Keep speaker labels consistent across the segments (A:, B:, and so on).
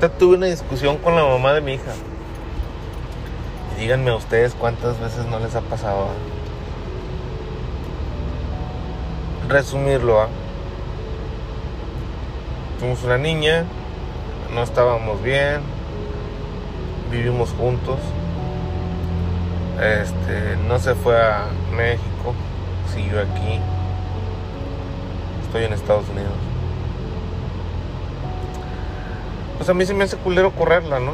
A: ahorita tuve una discusión con la mamá de mi hija. Y díganme ustedes cuántas veces no les ha pasado. ¿ah? Resumirlo, ¿ah? Fuimos una niña, no estábamos bien, vivimos juntos. Este, no se fue a México, siguió aquí. Estoy en Estados Unidos. Pues a mí se me hace culero correrla, ¿no?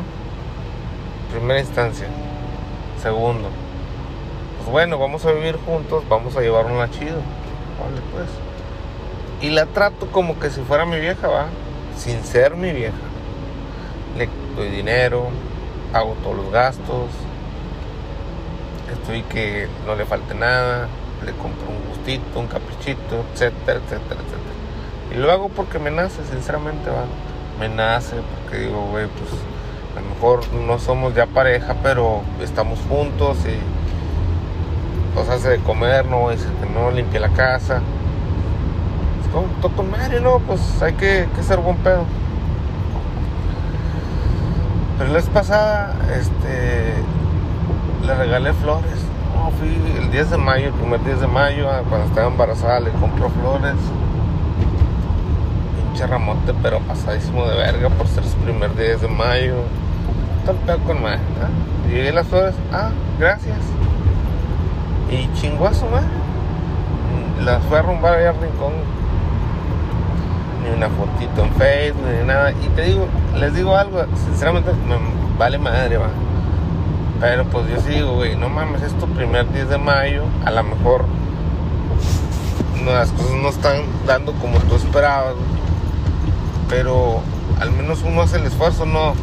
A: Primera instancia. Segundo. Pues bueno, vamos a vivir juntos, vamos a llevarnos chido. Vale, pues. Y la trato como que si fuera mi vieja, va. Sin ser mi vieja. Le doy dinero, hago todos los gastos. Estoy que no le falte nada. Le compro un gustito, un caprichito, etcétera, etcétera, etcétera. Y lo hago porque me nace, sinceramente, va me nace, porque digo, güey, pues a lo mejor no somos ya pareja, pero estamos juntos y nos hace de comer, no dice que no limpia la casa. Es como, todo con madre, ¿no? Pues hay que, que ser buen pedo. Pero la vez pasada, este, le regalé flores. No, fui el 10 de mayo, el primer 10 de mayo, cuando estaba embarazada, le compro flores ramote, pero pasadísimo de verga por ser su primer 10 de mayo. Tal pedo con más. ¿ah? Llegué las flores, ah, gracias. Y chinguazo, más. Las fue a rumbar allá al rincón. Ni una fotito en Facebook, ni nada. Y te digo, les digo algo, sinceramente me vale madre, va. Pero pues yo sí digo, güey, no mames, es tu primer 10 de mayo. A lo mejor las cosas no están dando como tú esperabas pero al menos uno hace el esfuerzo, ¿no?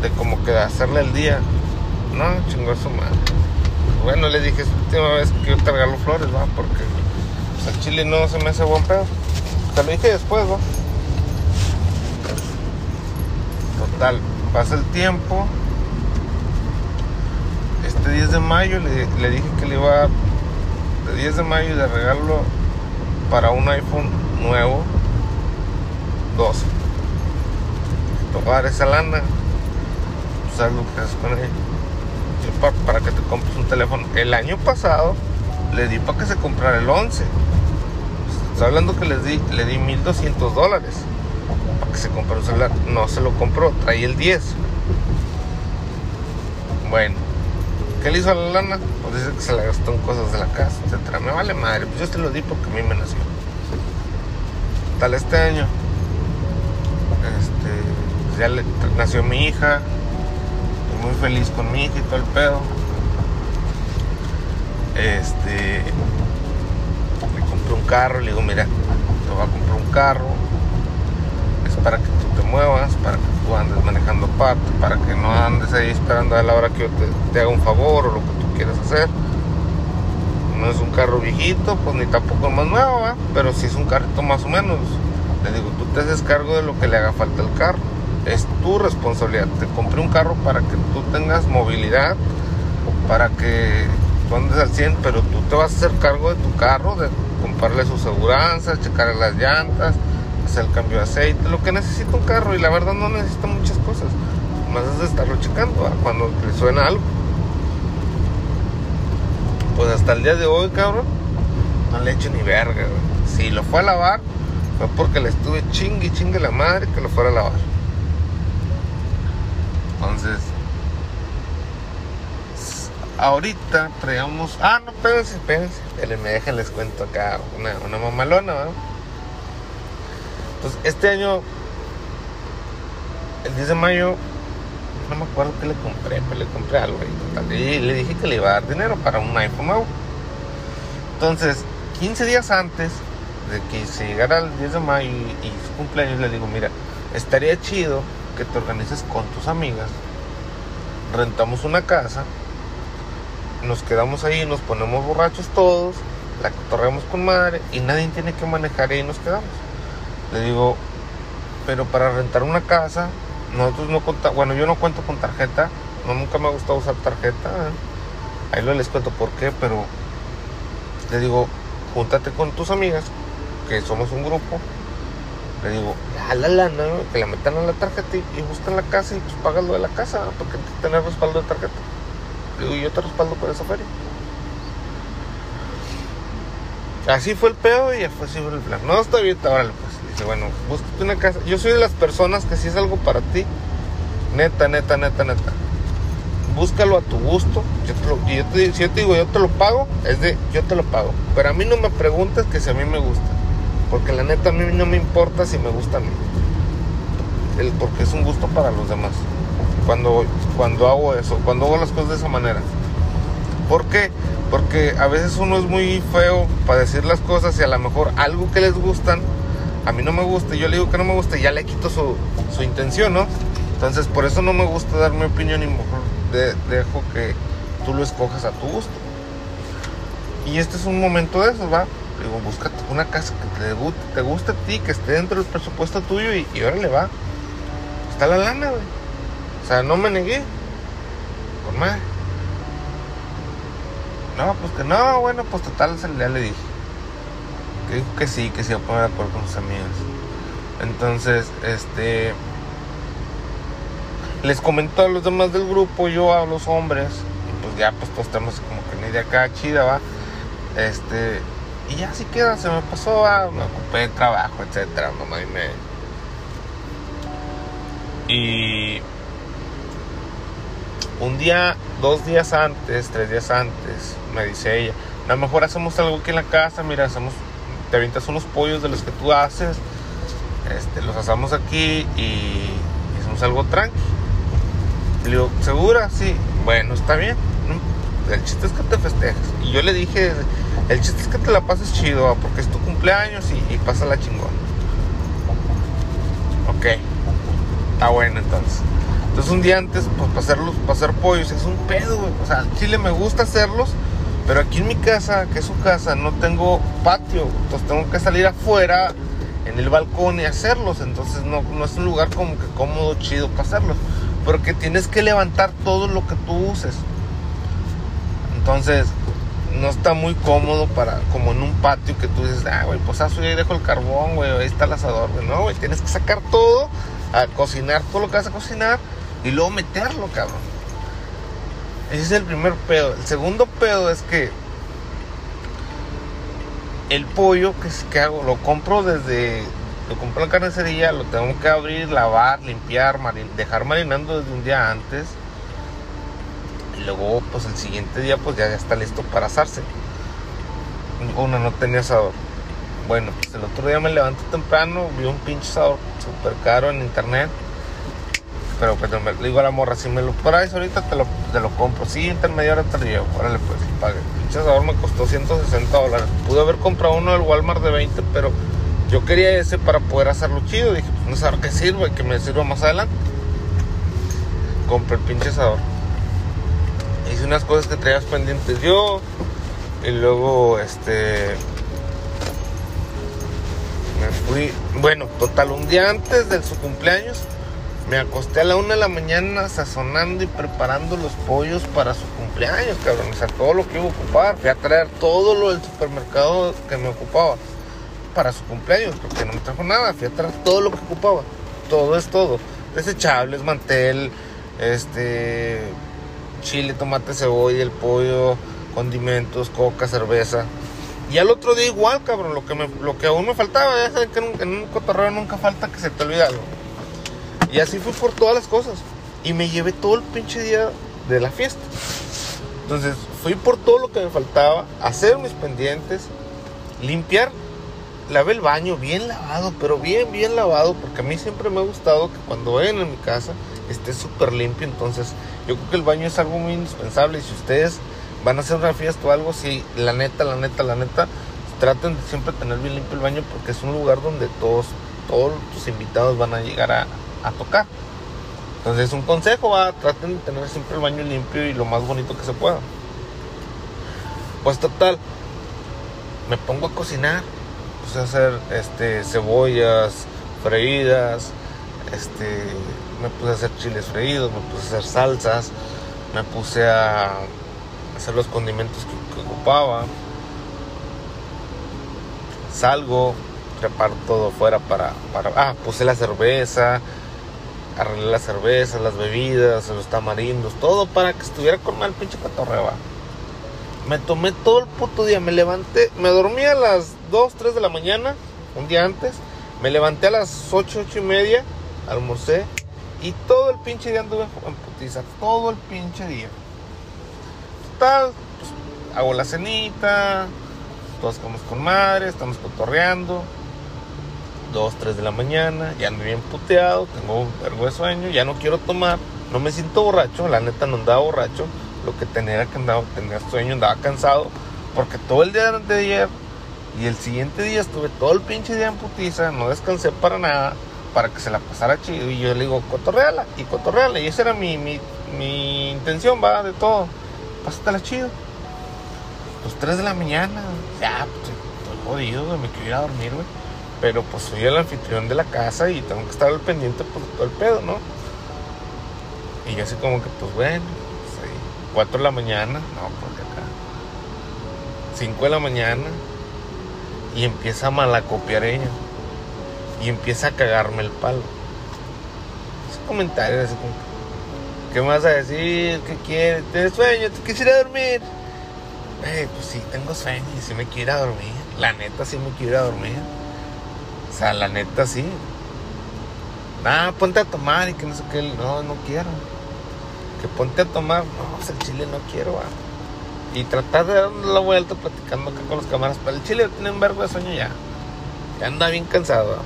A: De como que hacerle el día. No, chingó su madre. Bueno, le dije, es la última vez que yo te regalo flores, ¿va? Porque pues, al chile no se me hace buen pedo. Te lo dije después, ¿va? Total, pasa el tiempo. Este 10 de mayo le, dije que le iba a de 10 de mayo de regalo para un iPhone nuevo 12. Tomar esa lana, sabes lo que haces con ella. Para, para, que te compres un teléfono. El año pasado le di para que se comprara el 11. Está hablando que les di, le di 1200 dólares para que se comprara un celular. No se lo compró, traía el 10. Bueno, ¿qué le hizo a la lana? Pues dice que se la gastó en cosas de la casa, etc. Me vale madre, pues yo te lo di porque a mí me nació. Tal este año ya nació mi hija, estoy muy feliz con mi hija y todo el pedo. Este, le compré un carro, le digo, mira, te voy a comprar un carro, es para que tú te muevas, para que tú andes manejando parte, para que no andes ahí esperando a la hora que yo te, haga un favor o lo que tú quieras hacer. No es un carro viejito, pues ni tampoco es más nuevo, pero si es un carrito más o menos. Le digo, tú te haces cargo de lo que le haga falta al carro es tu responsabilidad. Te compré un carro para que tú tengas movilidad, para que tú andes al 100, pero tú te vas a hacer cargo de tu carro, de comprarle su seguridad, checarle las llantas, hacer el cambio de aceite, lo que necesita un carro. Y la verdad no necesita muchas cosas, más es de estarlo checando cuando le suena algo. Pues hasta el día de hoy, cabrón, no le he hecho ni verga. Si lo fue a lavar, fue porque le estuve chingue chingue la madre que lo fuera a lavar. Entonces, ahorita traíamos. Ah, no, espérense, espérense. Me dejen, les cuento acá una, mamalona, ¿no? Entonces, este año, el 10 de mayo, no me acuerdo qué le compré, pero le compré algo ahí, Y le dije que le iba a dar dinero para un iPhone nuevo. Entonces, 15 días antes de que se llegara el 10 de mayo y, y su cumpleaños, le digo, mira, estaría chido que te organices con tus amigas, rentamos una casa, nos quedamos ahí, nos ponemos borrachos todos, la cotorreamos con madre y nadie tiene que manejar y ahí nos quedamos. Le digo, pero para rentar una casa, nosotros no contamos, bueno, yo no cuento con tarjeta, no, nunca me ha gustado usar tarjeta, ¿eh? ahí no les cuento por qué, pero le digo, júntate con tus amigas, que somos un grupo, Le digo, ya la lana, que la metan a la tarjeta y, y buscan la casa y pues pagas lo de la casa, porque tener respaldo de tarjeta. Digo, yo te respaldo por esa feria. Así fue el pedo y fue así fue el plan. No, está bien, órale pues. Dice, bueno, búscate una casa. Yo soy de las personas que si es algo para ti, neta, neta, neta, neta. Búscalo a tu gusto. Yo te lo, si yo te digo, yo te lo pago, es de, yo te lo pago. Pero a mí no me preguntes que si a mí me gusta. Porque la neta a mí no me importa si me gusta a mí. Porque es un gusto para los demás. Cuando, cuando hago eso, cuando hago las cosas de esa manera. ¿Por qué? Porque a veces uno es muy feo para decir las cosas y a lo mejor algo que les gustan, a mí no me gusta, yo le digo que no me gusta y ya le quito su, su intención, ¿no? Entonces por eso no me gusta dar mi opinión y mejor de, dejo que tú lo escojas a tu gusto. Y este es un momento de eso, ¿va? Digo, búscate una casa que te, guste, te guste a ti, que esté dentro del presupuesto tuyo y, y órale, va. Está la lana, güey. O sea, no me negué. Con madre. No, pues que no, bueno, pues total, ya le dije. Que dijo que sí, que se iba a poner de acuerdo con sus amigas. Entonces, este. Les comentó a los demás del grupo, yo a los hombres, y pues ya, pues todos tenemos como que una idea acá chida, va. Este. Y ya así queda, se me pasó, va, me ocupé de trabajo, etcétera, mamá y me. Y un día, dos días antes, tres días antes, me dice ella, a lo mejor hacemos algo aquí en la casa, mira, hacemos, te avientas unos pollos de los que tú haces, este, los asamos aquí y hacemos algo tranqui. Le digo, ¿segura? Sí. Bueno, está bien. El chiste es que te festejes. Y yo le dije, el chiste es que te la pases chido, porque es tu cumpleaños y, pasa la chingón. Ok. Está bueno entonces. Entonces un día antes, pues para hacerlos, para pollos, es un pedo, güey. O sea, Chile me gusta hacerlos, pero aquí en mi casa, que es su casa, no tengo patio. Entonces tengo que salir afuera, en el balcón y hacerlos. Entonces no, no es un lugar como que cómodo, chido para hacerlos. Porque tienes que levantar todo lo que tú uses. Entonces, no está muy cómodo para, como en un patio que tú dices, ah, güey, pues aso ahí dejo el carbón, güey, ahí está el asador, güey. No, güey, tienes que sacar todo, a cocinar todo lo que vas a cocinar y luego meterlo, cabrón. Ese es el primer pedo. El segundo pedo es que el pollo que, que hago, lo compro desde. Lo compro en la carnicería, lo tengo que abrir, lavar, limpiar, dejar marinando desde un día antes. Luego, pues el siguiente día, pues ya, está listo para asarse. Uno no tenía asador. Bueno, pues el otro día me levanto temprano, vi un pinche asador súper caro en internet pero pues me, le digo a la morra, si me lo traes ahorita te lo, te lo compro. Sí, intermediario te lo llevo. Órale, pues, pague. El pinche asador me costó 160 dólares. Pude haber comprado uno del Walmart de 20, pero yo quería ese para poder hacerlo chido. Dije, pues no sé qué sirve, que me sirva más adelante. Compré el pinche asador. Unas cosas que traías pendientes yo. Y luego, este. Me fui. Bueno, total, un día antes de su cumpleaños me acosté a la una de la mañana sazonando y preparando los pollos para su cumpleaños, cabrón. O sea, todo lo que iba a ocupar. Fui a traer todo lo del supermercado que me ocupaba para su cumpleaños, porque no me trajo nada. Fui a traer todo lo que ocupaba. Todo es todo. Desechables, mantel, este, chile, tomate, cebolla, el pollo, condimentos, coca, cerveza. Y al otro día igual, cabrón, lo que, me, lo que aún me faltaba, ya saben que en un, en un cotorreo nunca falta que se te olvide algo. Y así fui por todas las cosas. Y me llevé todo el pinche día de la fiesta. Entonces fui por todo lo que me faltaba, hacer mis pendientes, limpiar. Lavé el baño bien lavado, pero bien, bien lavado, porque a mí siempre me ha gustado que cuando vayan a mi casa esté súper limpio. Entonces yo creo que el baño es algo muy indispensable. Y si ustedes van a hacer una fiesta o algo, sí, la neta, la neta, la neta, traten de siempre tener bien limpio el baño porque es un lugar donde todos, todos tus invitados van a llegar a, a tocar. Entonces un consejo va, traten de tener siempre el baño limpio y lo más bonito que se pueda. Pues total, me pongo a cocinar, puse a hacer este cebollas freídas, este me puse a hacer chiles freídos, me puse a hacer salsas, me puse a hacer los condimentos que, ocupaba. Salgo, preparo todo fuera para, para... Ah, puse la cerveza, arreglé la cerveza, las bebidas, los tamarindos, todo para que estuviera con mal pinche cotorreo. Me tomé todo el puto día, me levanté, me dormí a las 2, 3 de la mañana, un día antes, me levanté a las 8, 8 y media, almorcé y todo el pinche día anduve en putiza, todo el pinche día. Total, pues, hago la cenita, todos comemos con madre, estamos cotorreando. 2, 3 de la mañana, ya ando bien puteado, tengo un vergo de sueño, ya no quiero tomar, no me siento borracho, la neta no andaba borracho, lo que tenía que andaba, tenía sueño, andaba cansado, porque todo el día de ayer y el siguiente día estuve todo el pinche día en putiza, no descansé para nada, para que se la pasara chido, y yo le digo, cotorreala, y cotorreala, y esa era mi, mi, mi intención, va, de todo, pásatela chido. Pues 3 de la mañana, ya, pues estoy jodido, me quiero ir a dormir, güey. Pero pues soy el anfitrión de la casa y tengo que estar al pendiente por todo el pedo, ¿no? Y yo así como que, pues bueno, pues, 4 de la mañana, no, porque acá. 5 de la mañana. Y empieza a malacopiar ella. Y empieza a cagarme el palo. Ese comentario así como ¿Qué vas a decir? ¿Qué quieres? ¿Tienes sueño? ¿Te quisiera dormir? Eh, pues sí, tengo sueño y sí me quiero dormir. La neta sí me quiero ir a dormir. O sea, la neta sí. Ah, ponte a tomar y que no sé qué. No, no quiero. Que ponte a tomar. No, pues el chile no quiero. Ah. Y tratar de dar la vuelta platicando acá con los cámaras. Pero el chile tiene un verbo de sueño ya. Ya anda bien cansado.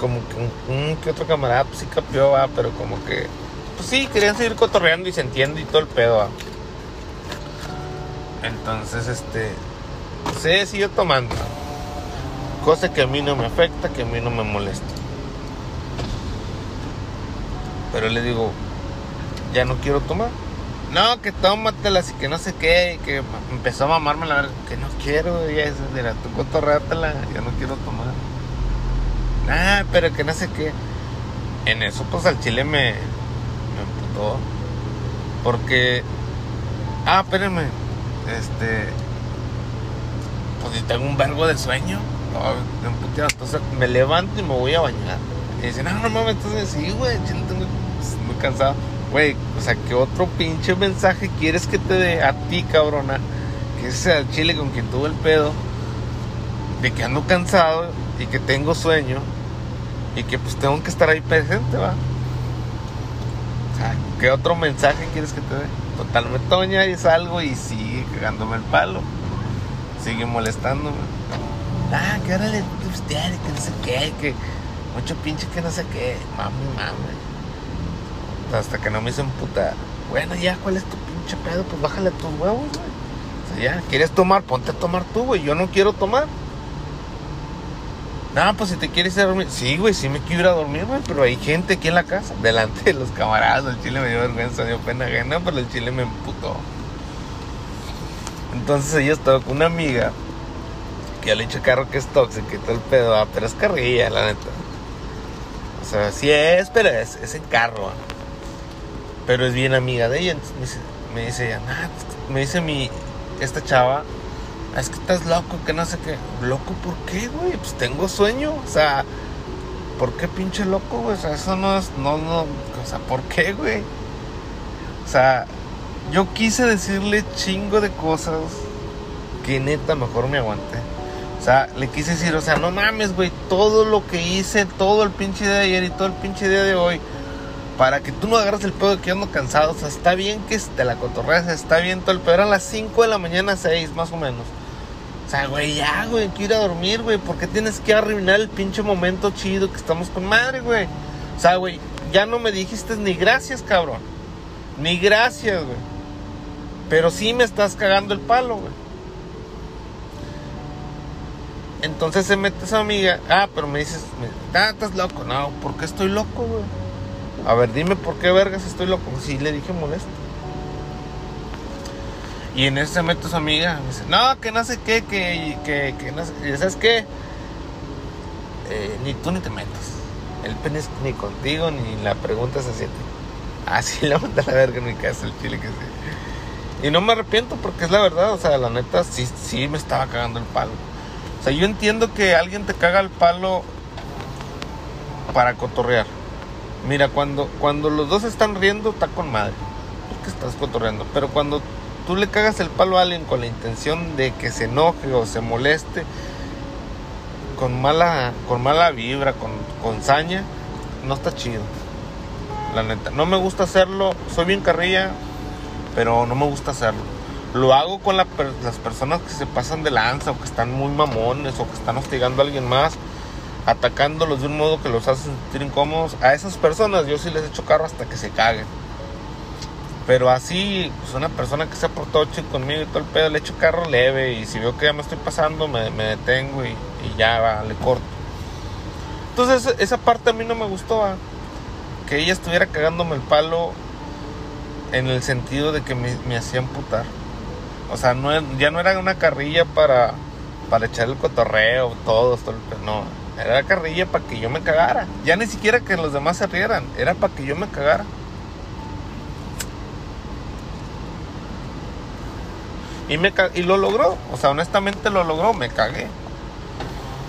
A: Como que un, que otro camarada pues sí capió, va, pero como que. Pues sí, querían seguir cotorreando y se entiende y todo el pedo, va. Entonces, este. Se siguió tomando. Cosa que a mí no me afecta, que a mí no me molesta. Pero le digo, ya no quiero tomar. No, que tómatelas y que no sé qué. Y que empezó a mamarme la verdad. Que no quiero, ya es, mira, tu cotorrátela, ya no quiero tomar. Ah, pero que no sé qué. En eso, pues al chile me, me emputó. Porque. Ah, espérenme. Este. Pues si tengo un vergo de sueño. No, entonces me levanto y me voy a bañar. Y dicen, no, no mames, entonces sí, güey, chile tengo muy cansado. Güey, o sea, ¿qué otro pinche mensaje quieres que te dé a ti, cabrona? Que ese chile con quien tuve el pedo. De que ando cansado y que tengo sueño. Y que pues tengo que estar ahí presente, va. O sea, ¿qué otro mensaje quieres que te dé? Total, me toña y salgo y sigue cagándome el palo. Sigue molestándome ah, que ahora le pistear, que no sé qué, que mucho pinche que no sé qué, mami, mami. Hasta que no me hizo puta. Bueno, ya, ¿cuál es tu pinche pedo? Pues bájale tus huevos, güey. O sea, ya, ¿quieres tomar? Ponte a tomar tú, güey. Yo no quiero tomar. No, pues si te quieres ir a dormir. Sí, güey, sí me quiero ir a dormir, güey. Pero hay gente aquí en la casa, delante de los camaradas. El chile me dio vergüenza, dio pena ajena, pero el chile me emputó. Entonces ella estaba con una amiga que ya le he dicho carro que es tóxico y todo el pedo, ah, pero es carrilla, la neta. O sea, sí es, pero es, es en carro. Pero es bien amiga de ella. me dice, me dice ella, me dice mi, esta chava, es que estás loco, que no sé qué. ¿Loco por qué, güey? Pues tengo sueño. O sea, ¿por qué pinche loco, güey? O sea, eso no es, no, no, o sea, ¿por qué, güey? O sea, yo quise decirle chingo de cosas que neta mejor me aguanté. O sea, le quise decir, o sea, no mames, güey, todo lo que hice, todo el pinche día de ayer y todo el pinche día de hoy, para que tú no agarres el pedo de que ando cansado. O sea, está bien que te la cotorreas, está bien todo el pedo. Eran las 5 de la mañana, 6 más o menos. O sea, güey, ya, güey, quiero ir a dormir, güey. ¿Por qué tienes que arruinar el pinche momento chido que estamos con madre, güey? O sea, güey, ya no me dijiste ni gracias, cabrón. Ni gracias, güey. Pero sí me estás cagando el palo, güey. Entonces se mete esa amiga. Ah, pero me dices, ah, estás loco. No, ¿por qué estoy loco, güey? A ver, dime por qué vergas estoy loco. Sí, le dije molesto. Y en ese se mete su amiga. Me dice, no, que no sé qué, que, que, que no sé. Y ¿sabes qué? Eh, ni tú ni te metas. El pene es ni contigo, ni la pregunta se siente. Así la manda la verga en mi casa, el chile que sí. Y no me arrepiento porque es la verdad, o sea, la neta sí, sí me estaba cagando el palo. O sea, yo entiendo que alguien te caga el palo para cotorrear. Mira, cuando, cuando los dos están riendo, está con madre. Porque estás cotorreando. Pero cuando tú le cagas el palo a alguien con la intención de que se enoje o se moleste, con mala, con mala vibra, con, con saña, no está chido. La neta. No me gusta hacerlo. Soy bien carrilla, pero no me gusta hacerlo. Lo hago con las personas que se pasan de lanza o que están muy mamones o que están hostigando a alguien más, atacándolos de un modo que los hace sentir incómodos. A esas personas yo sí les echo carro hasta que se caguen. Pero así, pues una persona que se ha portado conmigo y todo el pedo, le echo carro leve y si veo que ya me estoy pasando, me, detengo y, ya va, le corto. Entonces esa parte a mí no me gustó, que ella estuviera cagándome el palo en el sentido de que me, me hacía putar. O sea, no, ya no era una carrilla para, para echar el cotorreo, todo, todo no. Era carrilla para que yo me cagara. Ya ni siquiera que los demás se rieran, era para que yo me cagara. Y, me, y lo logró, o sea, honestamente lo logró, me cagué.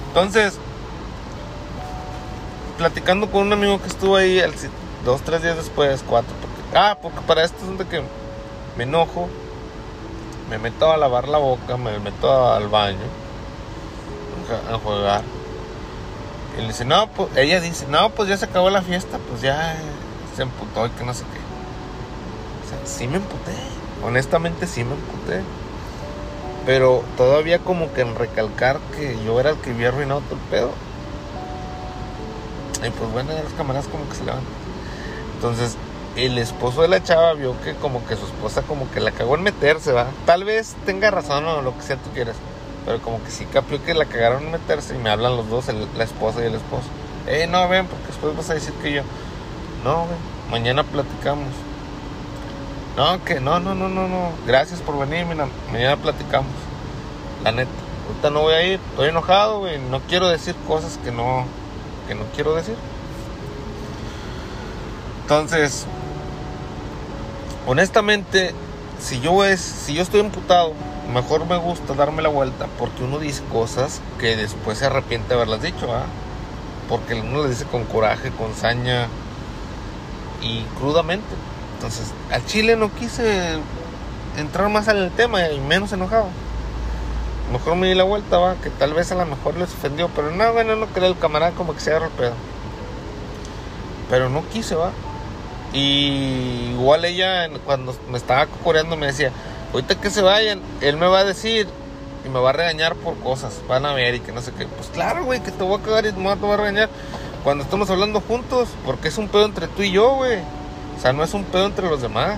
A: Entonces, platicando con un amigo que estuvo ahí dos, tres días después, cuatro, porque, ah, porque para esto es de que me enojo, me meto a lavar la boca, me meto al baño a jugar. Y le dice, no, pues, ella dice, no, pues ya se acabó la fiesta, pues ya se emputó y que no sé qué. O sea, sí me emputé, honestamente sí me emputé. Pero todavía como que en recalcar que yo era el que había arruinado todo el pedo. Y pues bueno, las cámaras como que se levantan. Entonces, el esposo de la chava vio que como que su esposa como que la cagó en meterse, ¿va? Tal vez tenga razón o lo que sea tú quieras, pero como que sí capió que la cagaron en meterse y me hablan los dos, la esposa y el esposo. Eh, no, ven, porque después vas a decir que yo. No, ven, mañana platicamos. No, que no, no, no, no, no. Gracias por venir, mira, mañana platicamos. La neta, ahorita no voy a ir, estoy enojado, güey, no quiero decir cosas que no, que no quiero decir. Entonces, honestamente, si yo es, si yo estoy imputado, mejor me gusta darme la vuelta porque uno dice cosas que después se arrepiente de haberlas dicho, ¿ah? Porque uno las dice con coraje, con saña y crudamente. Entonces, al chile no quise entrar más en el tema y menos enojado. Mejor me di la vuelta, va, que tal vez a lo mejor les ofendió, pero no, bueno, no creo el camarada como que se agarra el pedo. Pero no quise, va. Y igual ella cuando me estaba coreando me decía, ahorita que se vayan, él me va a decir y me va a regañar por cosas, van a ver y que no sé qué. Pues claro, güey, que te voy a cagar y me voy a regañar cuando estamos hablando juntos, porque es un pedo entre tú y yo, güey. O sea, no es un pedo entre los demás.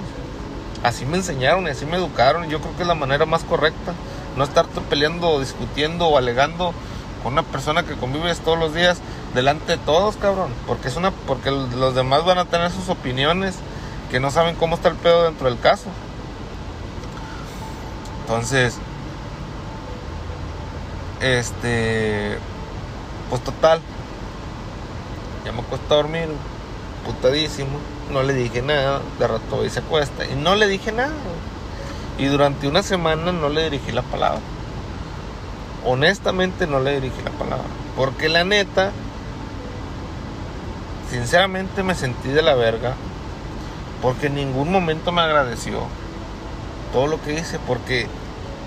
A: Así me enseñaron y así me educaron yo creo que es la manera más correcta. No estar peleando, discutiendo o alegando con una persona que convives todos los días delante de todos, cabrón. Porque es una, porque los demás van a tener sus opiniones que no saben cómo está el pedo dentro del caso. Entonces, este, pues total, ya me cuesta dormir, putadísimo. No le dije nada, de rato y se acuesta. Y no le dije nada. Y durante una semana no le dirigí la palabra. Honestamente no le dirigí la palabra. Porque la neta, sinceramente me sentí de la verga porque en ningún momento me agradeció todo lo que hice porque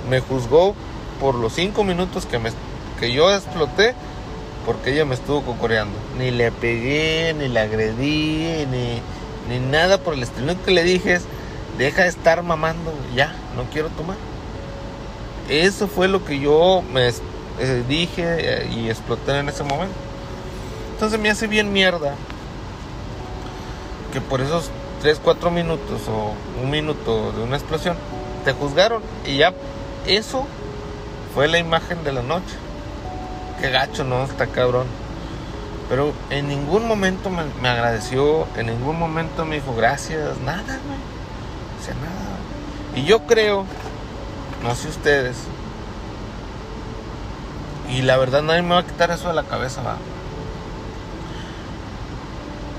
A: me juzgó por los cinco minutos que, me, que yo exploté porque ella me estuvo cocoreando. Ni le pegué, ni le agredí, ni, ni nada por el estilo. Lo que le dije es, deja de estar mamando, ya, no quiero tomar. Eso fue lo que yo me eh, dije eh, y exploté en ese momento. Entonces me hace bien mierda que por esos 3, 4 minutos o un minuto de una explosión te juzgaron y ya eso fue la imagen de la noche. Qué gacho, ¿no? Está cabrón. Pero en ningún momento me, agradeció, en ningún momento me dijo gracias, nada, güey. O sea, nada. Y yo creo, no sé ustedes, y la verdad nadie me va a quitar eso de la cabeza, va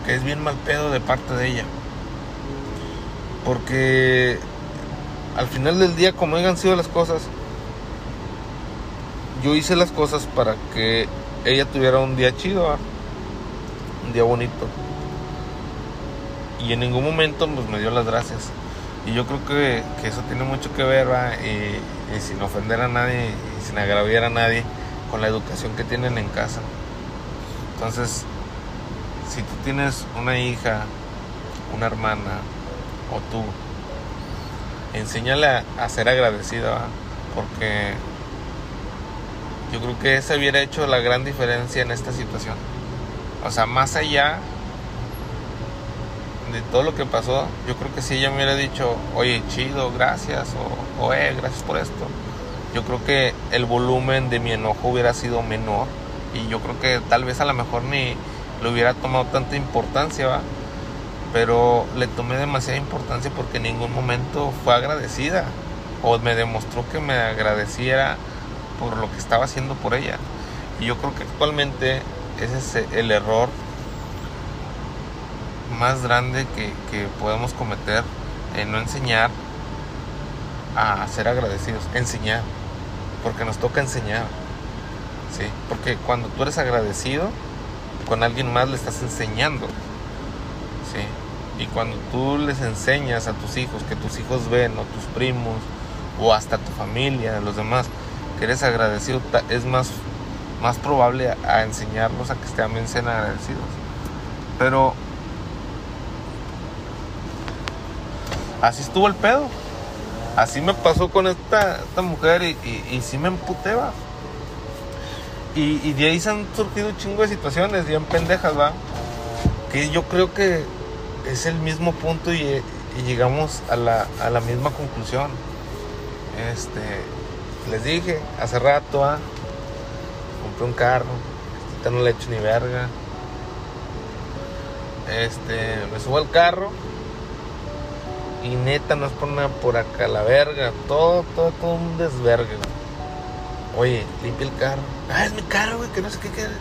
A: que es bien mal pedo de parte de ella. Porque al final del día, como hayan sido las cosas, yo hice las cosas para que ella tuviera un día chido, un bonito. Y en ningún momento pues, me dio las gracias. Y yo creo que, eso tiene mucho que ver, Y, sin ofender a nadie y sin agraviar a nadie, con la educación que tienen en casa. Entonces, si tú tienes una hija, una hermana o tú, enséñale a, ser agradecida, porque yo creo que ese hubiera hecho la gran diferencia en esta situación. O sea, más allá de todo lo que pasó, yo creo que si ella me hubiera dicho, oye, chido, gracias, o, o eh, gracias por esto, yo creo que el volumen de mi enojo hubiera sido menor y yo creo que tal vez a lo mejor ni le hubiera tomado tanta importancia, ¿va? pero le tomé demasiada importancia porque en ningún momento fue agradecida o me demostró que me agradeciera por lo que estaba haciendo por ella. Y yo creo que actualmente ese es el error más grande que, que podemos cometer en no enseñar a ser agradecidos, enseñar, porque nos toca enseñar, ¿sí? Porque cuando tú eres agradecido con alguien más le estás enseñando, ¿sí? Y cuando tú les enseñas a tus hijos, que tus hijos ven, o tus primos, o hasta tu familia, los demás, que eres agradecido, es más, más probable a, enseñarlos a que también sean agradecidos. Pero así estuvo el pedo. Así me pasó con esta, esta mujer y, y, sí me emputé, va. Y, y, de ahí se han surgido un chingo de situaciones bien pendejas, va. Que yo creo que es el mismo punto y, y llegamos a la, a la misma conclusión. Este, les dije hace rato, ¿ah? Compré un carro, este no le he hecho ni verga. Este, me subo al carro y neta no es por nada por acá la verga, todo, todo, todo un desvergue. Oye, limpia el carro. Ah, es mi carro, güey, que no sé qué queda.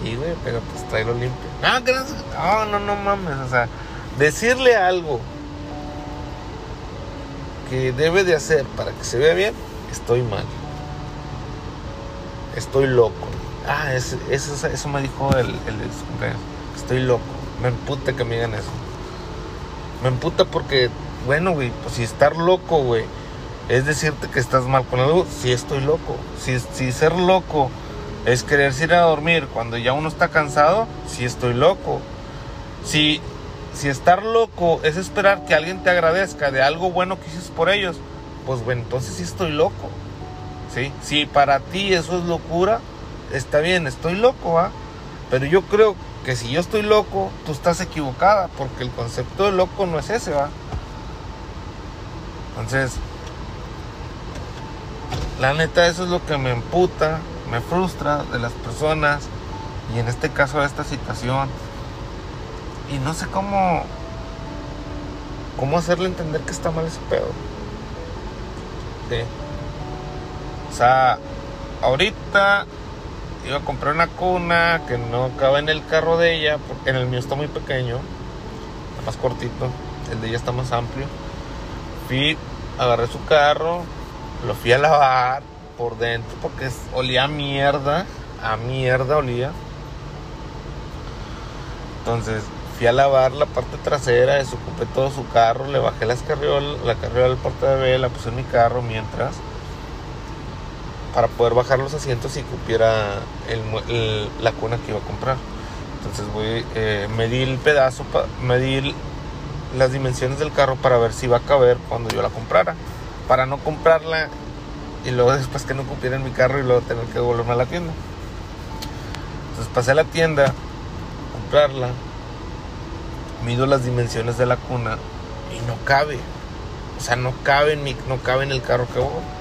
A: Sí, güey, pero pues tráelo limpio. No, que no, no, no, no mames, o sea, decirle algo que debe de hacer para que se vea bien estoy mal. Estoy loco. Ah, eso, eso me dijo el, el, Estoy loco. Me emputa que me digan eso. Me emputa porque, bueno, güey, pues si estar loco, güey, es decirte que estás mal con algo, si estoy loco. Si, si ser loco es querer ir a dormir cuando ya uno está cansado, si estoy loco. Si, si estar loco es esperar que alguien te agradezca de algo bueno que hiciste por ellos, pues bueno, entonces sí estoy loco. ¿Sí? Si para ti eso es locura, está bien, estoy loco, ¿va? Pero yo creo que si yo estoy loco, tú estás equivocada, porque el concepto de loco no es ese, ¿va? Entonces, la neta, eso es lo que me emputa, me frustra de las personas, y en este caso de esta situación. Y no sé cómo, cómo hacerle entender que está mal ese pedo. O sea, ahorita iba a comprar una cuna que no cabe en el carro de ella, porque en el mío está muy pequeño, está más cortito, el de ella está más amplio. Fui, agarré su carro, lo fui a lavar por dentro porque olía a mierda, a mierda olía. Entonces fui a lavar la parte trasera, desocupé todo su carro, le bajé las carriolas, la carriola del porte de la puse en mi carro mientras para poder bajar los asientos y cupiera la cuna que iba a comprar. Entonces voy, eh, medí el pedazo, medí las dimensiones del carro para ver si iba a caber cuando yo la comprara. Para no comprarla y luego después que no cupiera en mi carro y luego tener que volverme a la tienda. Entonces pasé a la tienda, comprarla, mido las dimensiones de la cuna y no cabe. O sea, no cabe en, mi, no cabe en el carro que voy.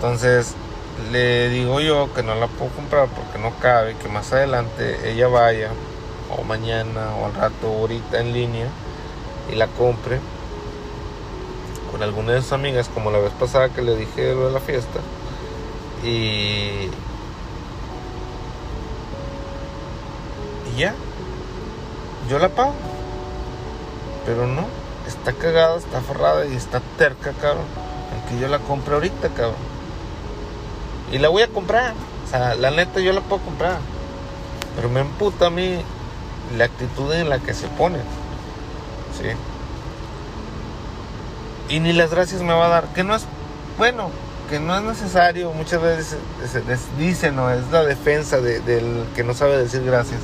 A: Entonces le digo yo que no la puedo comprar porque no cabe, que más adelante ella vaya, o mañana, o al rato, ahorita en línea, y la compre con alguna de sus amigas, como la vez pasada que le dije lo de la fiesta. Y, ya, yo la pago. Pero no, está cagada, está forrada y está terca, cabrón. Aunque yo la compre ahorita, cabrón. Y la voy a comprar. O sea, la neta yo la puedo comprar. Pero me emputa a mí la actitud en la que se pone. ¿Sí? Y ni las gracias me va a dar. Que no es bueno, que no es necesario. Muchas veces dicen, no, es la defensa del que no sabe decir gracias.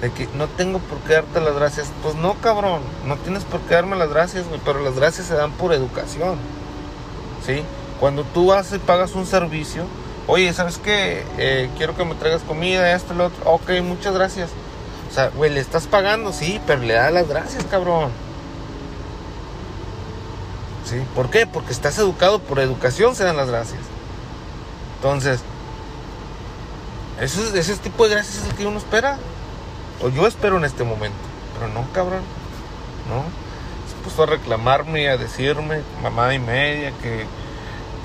A: De que no tengo por qué darte las gracias. Pues no, cabrón. No tienes por qué darme las gracias, güey. Pero las gracias se dan por educación. ¿Sí? Cuando tú vas y pagas un servicio, oye, ¿sabes qué? Eh, quiero que me traigas comida, esto, lo otro. Ok, muchas gracias. O sea, güey, le estás pagando, sí, pero le da las gracias, cabrón. ¿Sí? ¿Por qué? Porque estás educado, por educación se dan las gracias. Entonces, ese, ese tipo de gracias es el que uno espera. O yo espero en este momento. Pero no, cabrón. No. Se puso a reclamarme y a decirme, mamá y media, que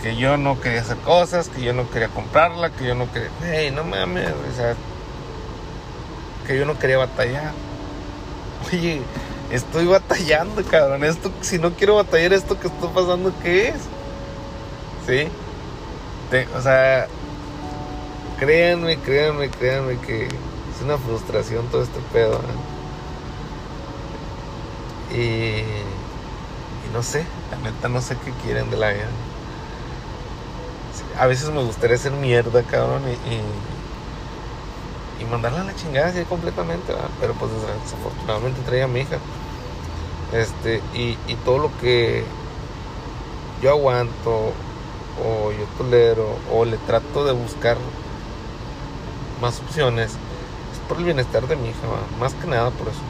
A: que yo no quería hacer cosas, que yo no quería comprarla, que yo no quería... Hey, no mames, o sea, que yo no quería batallar. Oye, estoy batallando, cabrón. Esto, si no quiero batallar esto que está pasando, ¿qué es? ¿Sí? o sea, créanme, créanme, créanme que es una frustración todo este pedo. Y, y no sé, la neta no sé qué quieren de la vida a veces me gustaría hacer mierda, cabrón, y, y, mandarla a la chingada así completamente, pero pues desafortunadamente traía a mi hija. Este, y, y todo lo que yo aguanto, o yo tolero, o le trato de buscar más opciones, es por el bienestar de mi hija, más que nada por eso.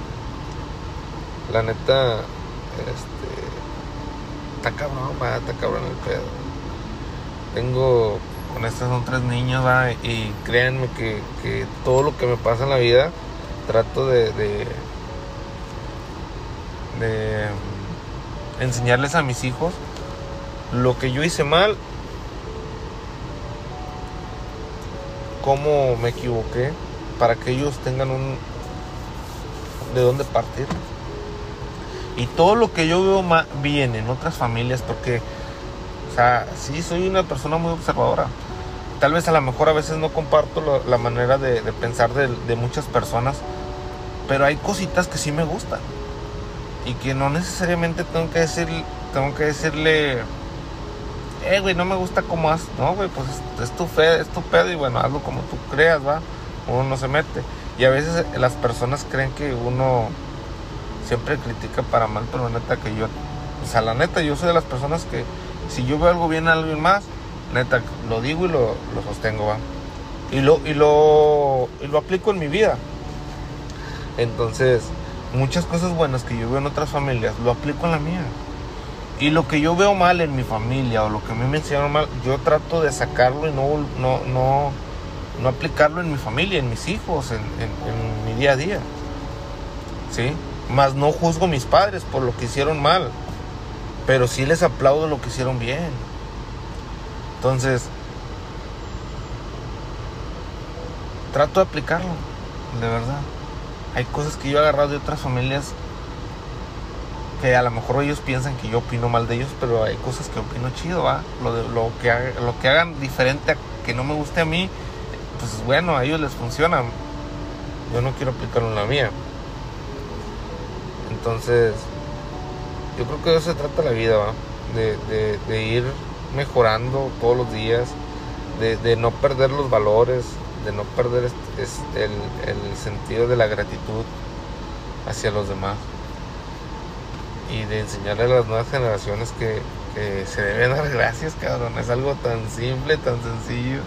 A: La neta, este, está cabrón, va, está cabrón el pedo tengo, con estas son tres niños, y créanme que, todo lo que me pasa en la vida, trato de, de, enseñarles a mis hijos lo que yo hice mal, cómo me equivoqué, para que ellos tengan un de dónde partir. Y todo lo que yo veo bien en otras familias, porque o sea, sí, soy una persona muy observadora. Tal vez a lo mejor a veces no comparto la manera de, pensar de, muchas personas, pero hay cositas que sí me gustan. Y que no necesariamente tengo que decir, tengo que decirle, eh, güey, no me gusta cómo haces. No, güey, pues es, tu fe, es tu pedo y bueno, hazlo como tú creas, va. Uno no se mete. Y a veces las personas creen que uno siempre critica para mal, pero la neta que yo, o sea, la neta, yo soy de las personas que si yo veo algo bien a alguien más, neta, lo digo y lo, sostengo, ¿va? Y lo, y, lo, y lo aplico en mi vida. Entonces, muchas cosas buenas que yo veo en otras familias, lo aplico en la mía. Y lo que yo veo mal en mi familia o lo que a mí me enseñaron mal, yo trato de sacarlo y no, no, no, no aplicarlo en mi familia, en mis hijos, en, en mi día a día. ¿Sí? Más no juzgo a mis padres por lo que hicieron mal. Pero sí les aplaudo lo que hicieron bien. Entonces, trato de aplicarlo, de verdad. Hay cosas que yo he agarrado de otras familias que a lo mejor ellos piensan que yo opino mal de ellos, pero hay cosas que opino chido, ¿va? Lo, de, lo, que, lo que hagan diferente a que no me guste a mí, pues bueno, a ellos les funciona. Yo no quiero aplicarlo en la mía. Entonces, yo creo que de eso se trata la vida, ¿va? De, ir mejorando todos los días, de, no perder los valores, de no perder este, el, sentido de la gratitud hacia los demás y de enseñarle a las nuevas generaciones que, se deben dar gracias, cabrón. Es algo tan simple, tan sencillo,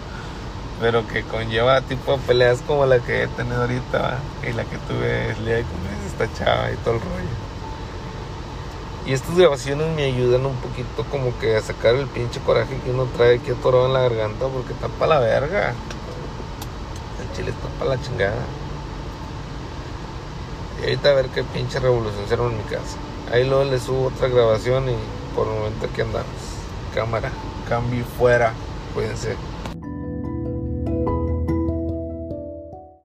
A: pero que conlleva tipo de peleas como la que he tenido ahorita y la que tuve el día de esta chava y todo el rollo. Y estas grabaciones me ayudan un poquito como que a sacar el pinche coraje que uno trae aquí atorado en la garganta porque está para la verga. El chile está para la chingada. Y ahorita a ver qué pinche revolución hicieron en mi casa. Ahí luego le subo otra grabación y por el momento aquí andamos. Cámara, cambio fuera. Cuídense.